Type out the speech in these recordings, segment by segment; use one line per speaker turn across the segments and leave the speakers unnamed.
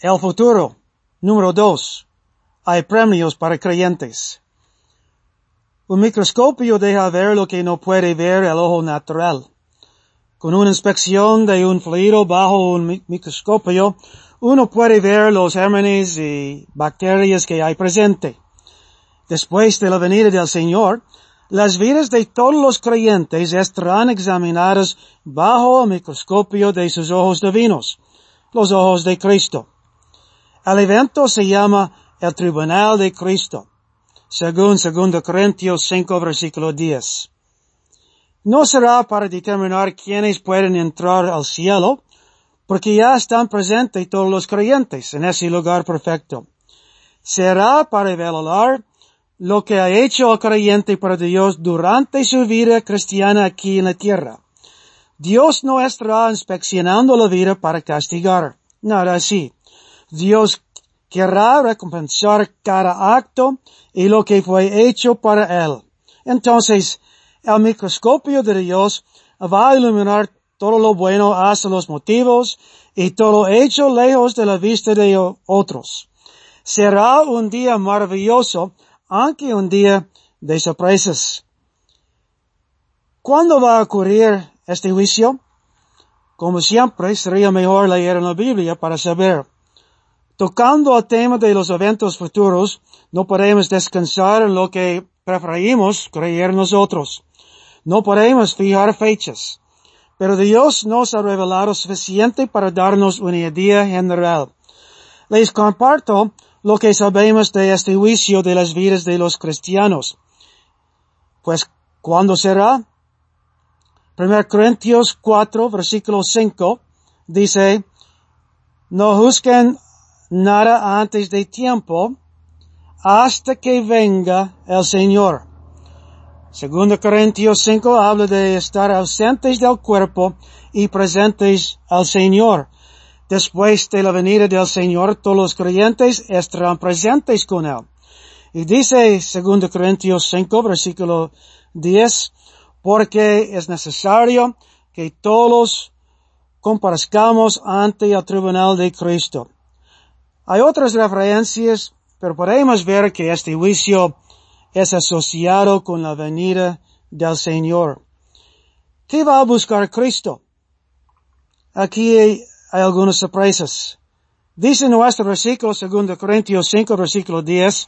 El futuro. Número dos. Hay premios para creyentes. Un microscopio deja ver lo que no puede ver el ojo natural. Con una inspección de un fluido bajo un microscopio, uno puede ver los gérmenes y bacterias que hay presente. Después de la venida del Señor, las vidas de todos los creyentes estarán examinadas bajo el microscopio de sus ojos divinos, los ojos de Cristo. El evento se llama el Tribunal de Cristo, según 2 Corintios 5 versículo 10 no será para determinar quiénes pueden entrar al cielo, porque ya están presentes todos los creyentes en ese lugar perfecto. Será para revelar lo que ha hecho el creyente para Dios durante su vida cristiana aquí en la tierra. Dios no estará inspeccionando la vida para castigar, nada así. Dios querrá recompensar cada acto y lo que fue hecho para él. Entonces, el microscopio de Dios va a iluminar todo lo bueno hasta los motivos y todo hecho lejos de la vista de otros. Será un día maravilloso, aunque un día de sorpresas. ¿Cuándo va a ocurrir este juicio? Como siempre, sería mejor leer en la Biblia para saber. Tocando al tema de los eventos futuros, no podemos descansar en lo que preferimos creer nosotros. No podemos fijar fechas, pero Dios nos ha revelado suficiente para darnos una idea general. Les comparto lo que sabemos de este juicio de las vidas de los cristianos. Pues, ¿cuándo será? 1 Corintios 4, versículo 5, dice, no juzguen nada antes de tiempo hasta que venga el Señor. Segundo Corintios 5 habla de estar ausentes del cuerpo y presentes al Señor. Después de la venida del Señor, todos los creyentes estarán presentes con Él. Y dice segundo Corintios 5 versículo 10, porque es necesario que todos comparezcamos ante el tribunal de Cristo. Hay otras referencias, pero podemos ver que este juicio es asociado con la venida del Señor. ¿Qué va a buscar Cristo? Aquí hay, algunas sorpresas. Dice nuestro versículo, 2 Corintios 5, versículo 10,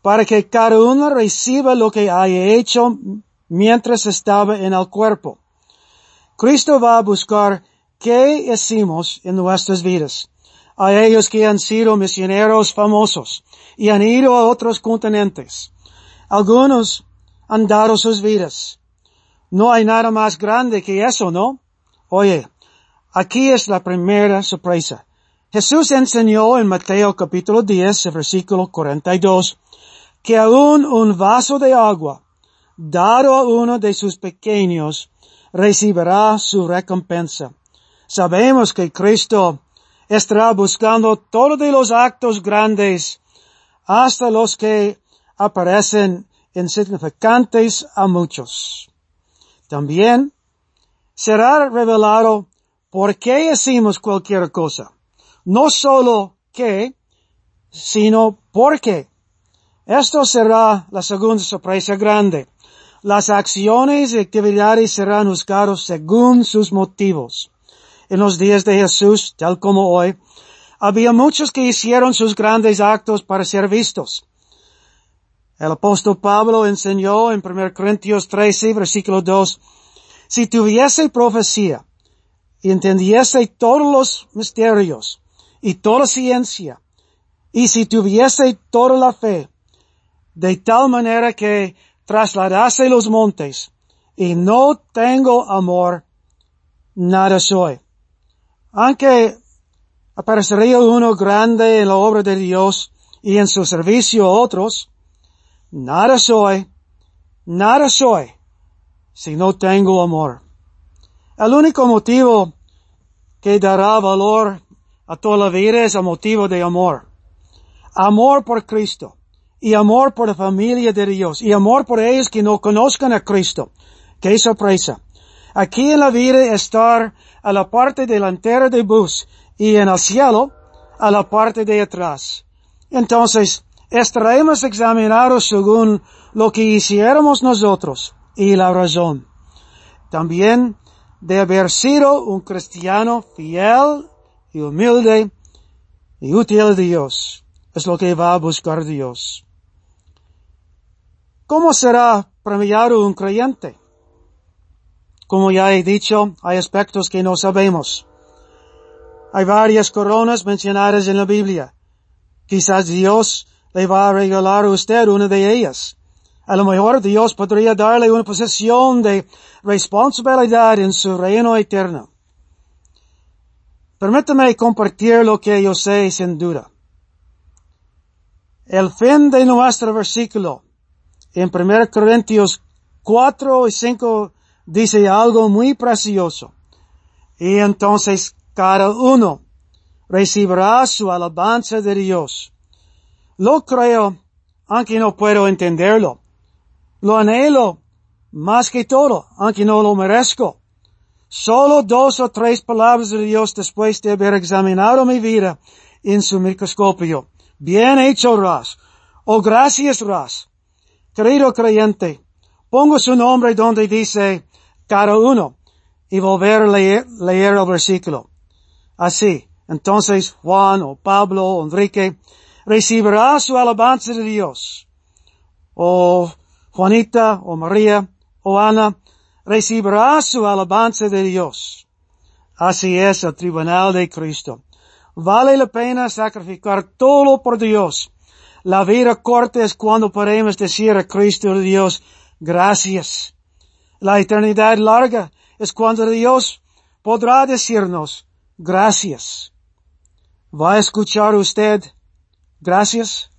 para que cada uno reciba lo que haya hecho mientras estaba en el cuerpo. Cristo va a buscar qué hicimos en nuestras vidas. A ellos que han sido misioneros famosos y han ido a otros continentes. Algunos han dado sus vidas. No hay nada más grande que eso, ¿no? Oye, aquí es la primera sorpresa. Jesús enseñó en Mateo capítulo 10, versículo 42, que aún un vaso de agua dado a uno de sus pequeños recibirá su recompensa. Sabemos que Cristo estará buscando todos los actos grandes hasta los que aparecen insignificantes a muchos. También será revelado por qué hacemos cualquier cosa. No solo qué, sino por qué. Esto será la segunda sorpresa grande. Las acciones y actividades serán juzgados según sus motivos. En los días de Jesús, tal como hoy, había muchos que hicieron sus grandes actos para ser vistos. El apóstol Pablo enseñó en 1 Corintios 13, versículo 2, si tuviese profecía y entendiese todos los misterios y toda ciencia, y si tuviese toda la fe, de tal manera que trasladase los montes, y no tengo amor, nada soy. Aunque aparecería uno grande en la obra de Dios y en su servicio a otros, Nada soy, nada soy, si no tengo amor. El único motivo que dará valor a toda la vida es el motivo de amor. Amor por Cristo y amor por la familia de Dios y amor por ellos que no conozcan a Cristo. Qué sorpresa. Aquí en la vida estar a la parte delantera del bus y en el cielo a la parte de atrás. Entonces, estaremos examinados según lo que hiciéramos nosotros y la razón. También de haber sido un cristiano fiel y humilde y útil a Dios. Es lo que va a buscar Dios. ¿Cómo será premiado un creyente? Como ya he dicho, hay aspectos que no sabemos. Hay varias coronas mencionadas en la Biblia. Quizás Dios le va a regalar a usted una de ellas. A lo mejor Dios podría darle una posición de responsabilidad en su reino eterno. Permítame compartir lo que yo sé sin duda. El fin de nuestro versículo en 1 Corintios 4 y 5 dice algo muy precioso. Y entonces cada uno recibirá su alabanza de Dios. Lo creo, aunque no puedo entenderlo. Lo anhelo más que todo, aunque no lo merezco. Solo dos o tres palabras de Dios después de haber examinado mi vida en su microscopio. Bien hecho, Ras. Oh, gracias, Ras. Querido creyente, pongo su nombre donde dice cada uno y volver a leer, el versículo. Así, entonces Juan o Pablo o Enrique recibirá su alabanza de Dios. O Juanita o María o Ana recibirá su alabanza de Dios. Así es el tribunal de Cristo. Vale la pena sacrificar todo por Dios. La vida corta es cuando podemos decir a Cristo Dios, gracias. La eternidad larga es cuando Dios podrá decirnos, gracias. ¿Va a escuchar usted? Gracias.